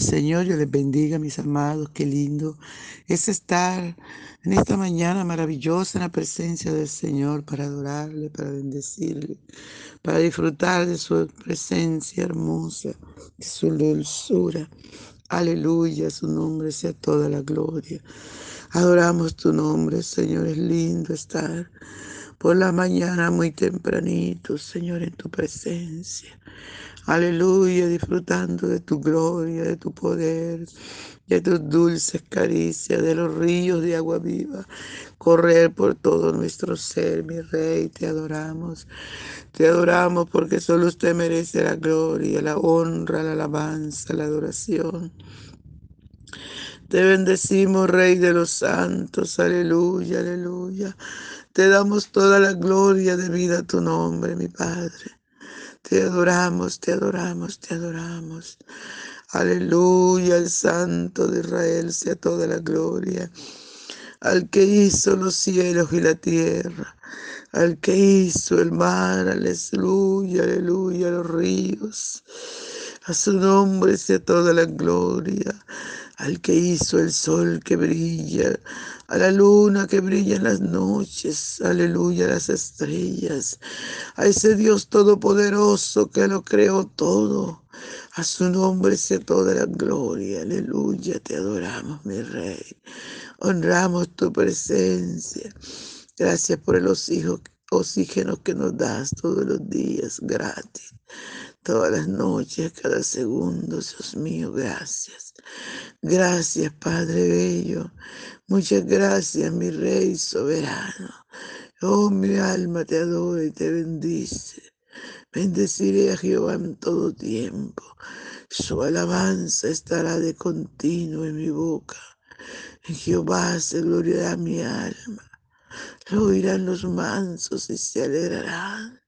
Señor. Yo les bendiga, mis amados. Qué lindo es estar en esta mañana maravillosa en la presencia del Señor para adorarle, para bendecirle, para disfrutar de su presencia hermosa, de su dulzura. Aleluya, su nombre sea toda la gloria. Adoramos tu nombre, Señor. Es lindo estar por la mañana muy tempranito, Señor, en tu presencia. Aleluya, disfrutando de tu gloria, de tu poder, de tus dulces caricias, de los ríos de agua viva, correr por todo nuestro ser, mi Rey, te adoramos. Te adoramos porque solo usted merece la gloria, la honra, la alabanza, la adoración. Te bendecimos, Rey de los santos, aleluya, aleluya. Te damos toda la gloria de vida a tu nombre, mi Padre. Te adoramos, te adoramos, te adoramos. Aleluya, el Santo de Israel sea toda la gloria. Al que hizo los cielos y la tierra, al que hizo el mar, aleluya, aleluya, los ríos. A su nombre sea toda la gloria al que hizo el sol que brilla, a la luna que brilla en las noches, aleluya, las estrellas, a ese Dios todopoderoso que lo creó todo. A su nombre sea toda la gloria, aleluya, te adoramos, mi rey. Honramos tu presencia. Gracias por el oxígeno que nos das todos los días, gratis todas las noches, cada segundo, Dios mío, gracias. Gracias, Padre Bello. Muchas gracias, mi Rey soberano. Oh, mi alma te adora y te bendice. Bendeciré a Jehová en todo tiempo. Su alabanza estará de continuo en mi boca. En Jehová se gloriará mi alma. Lo oirán los mansos y se alegrarán.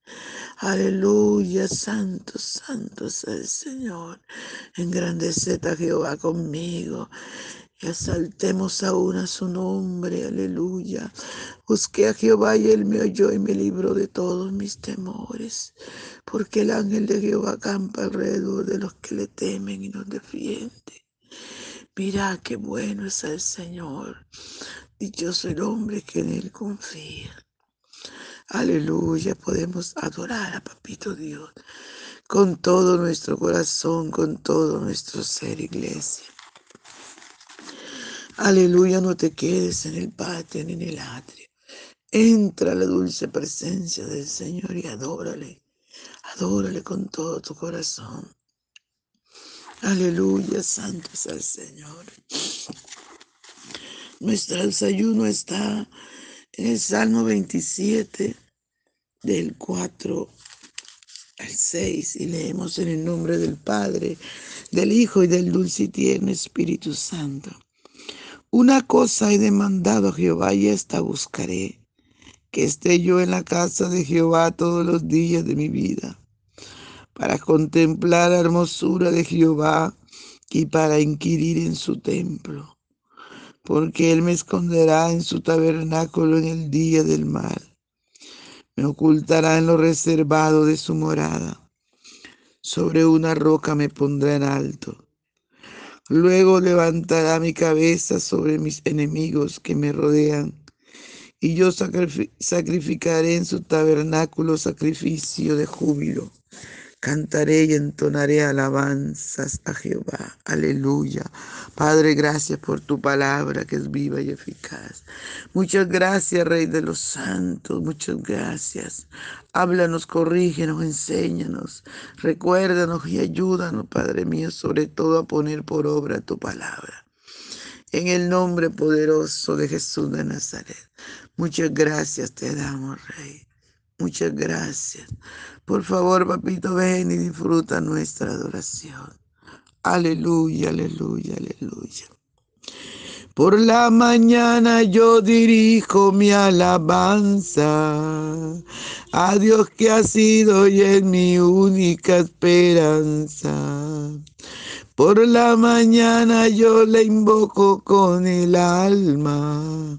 Aleluya, santo, santo es el Señor. Engrandeced a Jehová conmigo y asaltemos aún a su nombre. Aleluya. Busqué a Jehová y él me oyó y me libró de todos mis temores. Porque el ángel de Jehová acampa alrededor de los que le temen y nos defiende. Mira qué bueno es el Señor. Dichoso el hombre que en él confía. Aleluya, podemos adorar a Papito Dios con todo nuestro corazón, con todo nuestro ser, iglesia. Aleluya, no te quedes en el patio ni en el atrio. Entra a la dulce presencia del Señor y adórale. Adórale con todo tu corazón. Aleluya, santo es el Señor. Nuestro desayuno está en el Salmo 27, del 4 al 6, y leemos en el nombre del Padre, del Hijo y del dulce y tierno Espíritu Santo. Una cosa he demandado a Jehová y esta buscaré, que esté yo en la casa de Jehová todos los días de mi vida, para contemplar la hermosura de Jehová y para inquirir en su templo porque Él me esconderá en su tabernáculo en el día del mal. Me ocultará en lo reservado de su morada. Sobre una roca me pondrá en alto. Luego levantará mi cabeza sobre mis enemigos que me rodean, y yo sacrificaré en su tabernáculo sacrificio de júbilo. Cantaré y entonaré alabanzas a Jehová. Aleluya. Padre, gracias por tu palabra que es viva y eficaz. Muchas gracias, Rey de los Santos. Muchas gracias. Háblanos, corrígenos, enséñanos. Recuérdanos y ayúdanos, Padre mío, sobre todo a poner por obra tu palabra. En el nombre poderoso de Jesús de Nazaret. Muchas gracias te damos, Rey. Muchas gracias. Por favor, papito, ven y disfruta nuestra adoración. Aleluya, aleluya, aleluya. Por la mañana yo dirijo mi alabanza a Dios que ha sido y es mi única esperanza. Por la mañana yo le invoco con el alma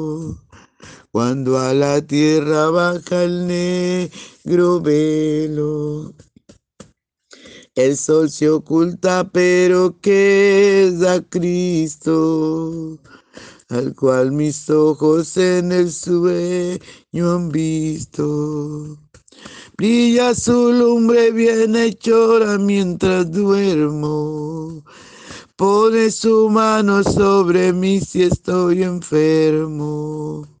cuando a la tierra baja el negro velo. El sol se oculta, pero queda Cristo, al cual mis ojos en el sueño han visto. Brilla su lumbre bienhechora mientras duermo. Pone su mano sobre mí si estoy enfermo.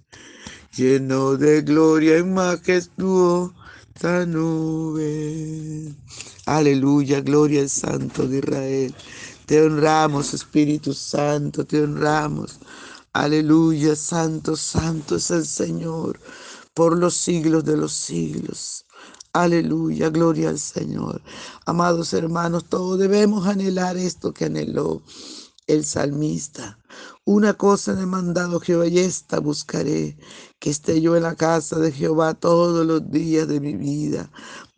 lleno de gloria y majestuosa nube. Aleluya, gloria al Santo de Israel. Te honramos, Espíritu Santo, te honramos. Aleluya, Santo, Santo es el Señor por los siglos de los siglos. Aleluya, gloria al Señor. Amados hermanos, todos debemos anhelar esto que anheló el salmista. Una cosa he demandado Jehová y esta buscaré, que esté yo en la casa de Jehová todos los días de mi vida,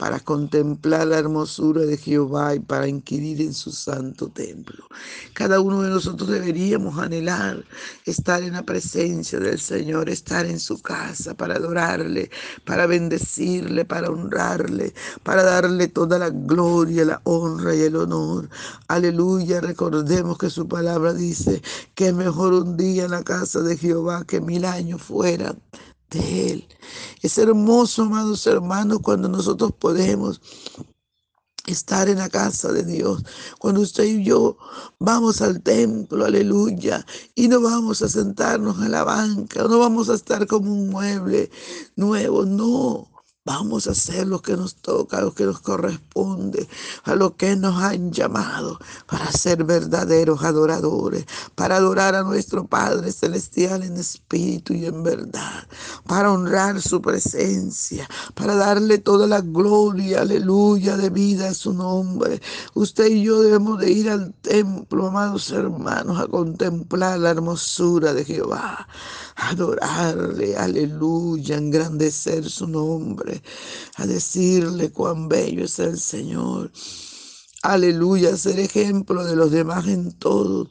para contemplar la hermosura de Jehová y para inquirir en su santo templo. Cada uno de nosotros deberíamos anhelar estar en la presencia del Señor, estar en su casa para adorarle, para bendecirle, para honrarle, para darle toda la gloria, la honra y el honor. Aleluya, recordemos que su palabra dice que es mejor un día en la casa de Jehová que mil años fuera de Él. Es hermoso, amados hermanos, cuando nosotros podemos estar en la casa de Dios. Cuando usted y yo vamos al templo, aleluya, y no vamos a sentarnos en la banca, no vamos a estar como un mueble nuevo, no. Vamos a hacer lo que nos toca, lo que nos corresponde, a lo que nos han llamado para ser verdaderos adoradores, para adorar a nuestro Padre Celestial en espíritu y en verdad, para honrar su presencia, para darle toda la gloria, aleluya, de vida a su nombre. Usted y yo debemos de ir al templo, amados hermanos, a contemplar la hermosura de Jehová, adorarle, aleluya, engrandecer su nombre, a decirle cuán bello es el Señor. Aleluya, ser ejemplo de los demás en todo.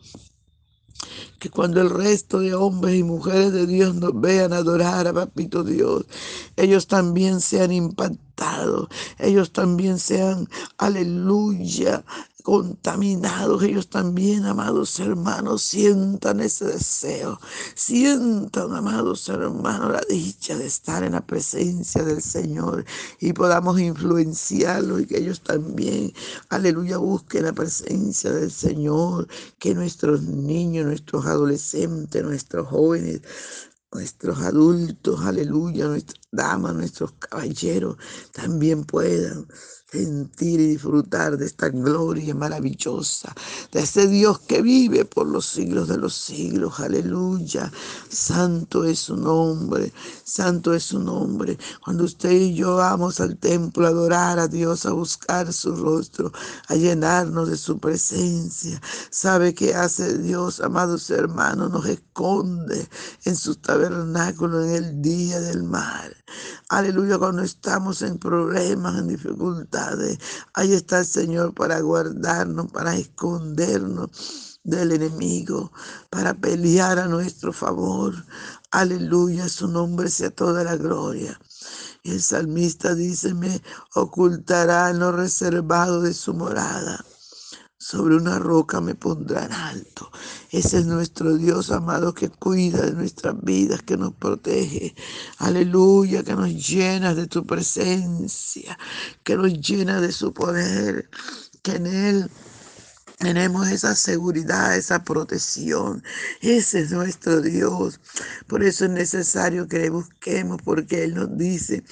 Que cuando el resto de hombres y mujeres de Dios nos vean adorar a Papito Dios, ellos también sean impactados ellos también sean, aleluya, contaminados, ellos también, amados hermanos, sientan ese deseo, sientan, amados hermanos, la dicha de estar en la presencia del Señor y podamos influenciarlos y que ellos también, aleluya, busquen la presencia del Señor, que nuestros niños, nuestros adolescentes, nuestros jóvenes, nuestros adultos, aleluya, nuestras damas, nuestros caballeros también puedan sentir y disfrutar de esta gloria maravillosa, de ese Dios que vive por los siglos de los siglos. Aleluya. Santo es su nombre, santo es su nombre. Cuando usted y yo vamos al templo a adorar a Dios, a buscar su rostro, a llenarnos de su presencia, ¿sabe qué hace Dios, amados hermanos? Nos esconde en su tabernáculo en el día del mal. Aleluya, cuando estamos en problemas, en dificultades, ahí está el Señor para guardarnos, para escondernos del enemigo, para pelear a nuestro favor. Aleluya, su nombre sea toda la gloria. El salmista dice, me ocultará en lo reservado de su morada sobre una roca me pondrán alto. Ese es nuestro Dios amado que cuida de nuestras vidas, que nos protege. Aleluya, que nos llena de tu presencia, que nos llena de su poder, que en Él tenemos esa seguridad, esa protección. Ese es nuestro Dios. Por eso es necesario que le busquemos, porque Él nos dice,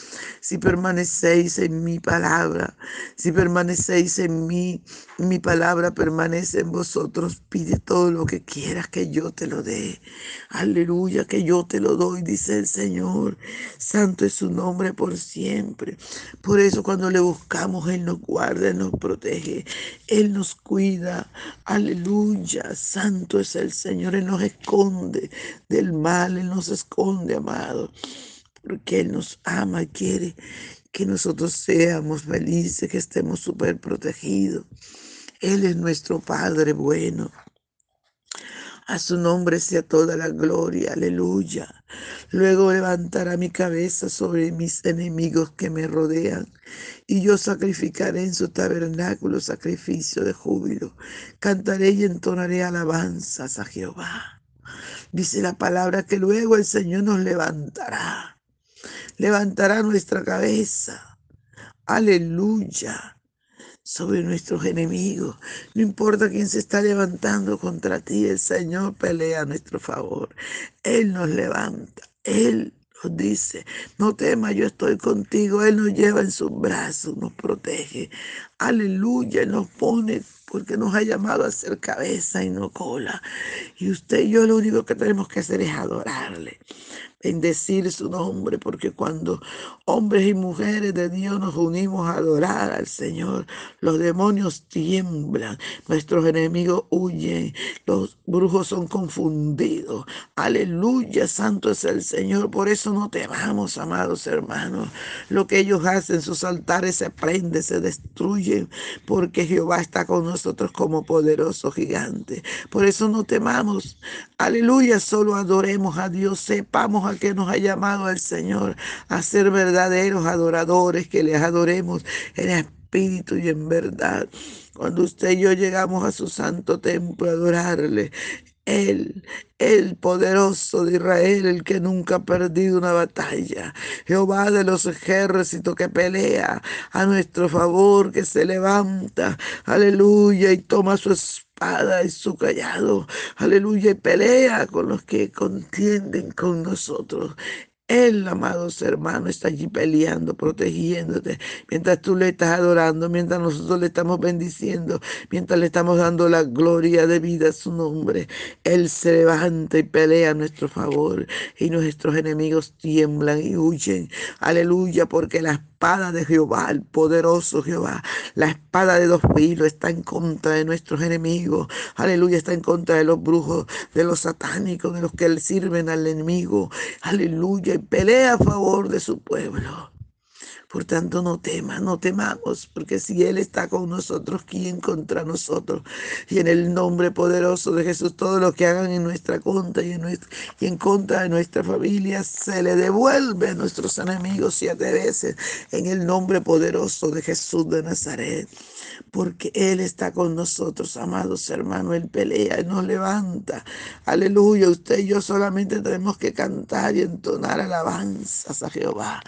si permanecéis en mi palabra, si permanecéis en mí, mi palabra permanece en vosotros, pide todo lo que quieras que yo te lo dé. Aleluya, que yo te lo doy, dice el Señor. Santo es su nombre por siempre. Por eso cuando le buscamos, Él nos guarda, Él nos protege, Él nos cuida. Aleluya, santo es el Señor. Él nos esconde del mal, Él nos esconde, amado, porque Él nos ama y quiere que nosotros seamos felices, que estemos súper protegidos. Él es nuestro Padre bueno. A su nombre sea toda la gloria, aleluya. Luego levantará mi cabeza sobre mis enemigos que me rodean, y yo sacrificaré en su tabernáculo sacrificio de júbilo. Cantaré y entonaré alabanzas a Jehová. Dice la palabra que luego el Señor nos levantará, levantará nuestra cabeza. Aleluya sobre nuestros enemigos. No importa quién se está levantando contra ti, el Señor pelea a nuestro favor. Él nos levanta, Él nos dice, no temas, yo estoy contigo. Él nos lleva en sus brazos, nos protege. Aleluya, nos pone porque nos ha llamado a ser cabeza y no cola. Y usted y yo lo único que tenemos que hacer es adorarle bendecir su nombre, porque cuando hombres y mujeres de Dios nos unimos a adorar al Señor, los demonios tiemblan, nuestros enemigos huyen, los brujos son confundidos. Aleluya, santo es el Señor. Por eso no temamos, amados hermanos. Lo que ellos hacen, sus altares se prenden, se destruyen, porque Jehová está con nosotros como poderoso gigante. Por eso no temamos. Aleluya, solo adoremos a Dios, sepamos que nos ha llamado el Señor a ser verdaderos adoradores, que les adoremos en espíritu y en verdad. Cuando usted y yo llegamos a su santo templo a adorarle, él, el poderoso de Israel, el que nunca ha perdido una batalla. Jehová de los ejércitos que pelea a nuestro favor, que se levanta, aleluya, y toma su espada y su callado, aleluya, y pelea con los que contienden con nosotros. Él, amados hermanos, está allí peleando, protegiéndote, mientras tú le estás adorando, mientras nosotros le estamos bendiciendo, mientras le estamos dando la gloria de vida a su nombre. Él se levanta y pelea a nuestro favor y nuestros enemigos tiemblan y huyen. Aleluya, porque la espada de Jehová, el poderoso Jehová, la espada de dos filos está en contra de nuestros enemigos. Aleluya, está en contra de los brujos, de los satánicos, de los que sirven al enemigo. Aleluya, pelea a favor de su pueblo. Por tanto, no temas, no temamos, porque si Él está con nosotros, ¿quién contra nosotros? Y en el nombre poderoso de Jesús, todo lo que hagan en nuestra contra y en, contra de nuestra familia, se le devuelve a nuestros enemigos siete veces, en el nombre poderoso de Jesús de Nazaret porque Él está con nosotros, amados hermanos. Él pelea, y nos levanta. Aleluya. Usted y yo solamente tenemos que cantar y entonar alabanzas a Jehová.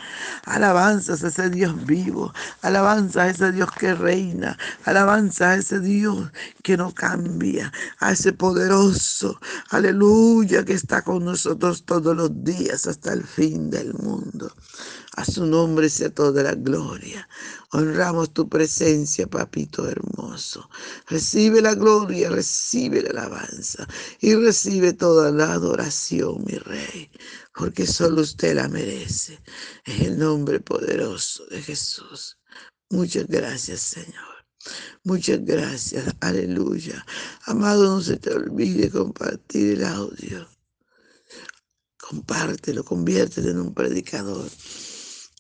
Alabanzas a ese Dios vivo. Alabanzas a ese Dios que reina. Alabanzas a ese Dios que no cambia. A ese poderoso. Aleluya. Que está con nosotros todos los días hasta el fin del mundo. A su nombre sea toda la gloria. Honramos tu presencia, papito hermoso. Recibe la gloria, recibe la alabanza y recibe toda la adoración, mi rey, porque solo usted la merece. En el nombre poderoso de Jesús. Muchas gracias, Señor. Muchas gracias. Aleluya. Amado, no se te olvide compartir el audio. Compártelo, conviértelo en un predicador.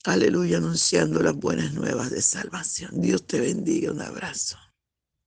Aleluya, anunciando las buenas nuevas de salvación. Dios te bendiga. Un abrazo.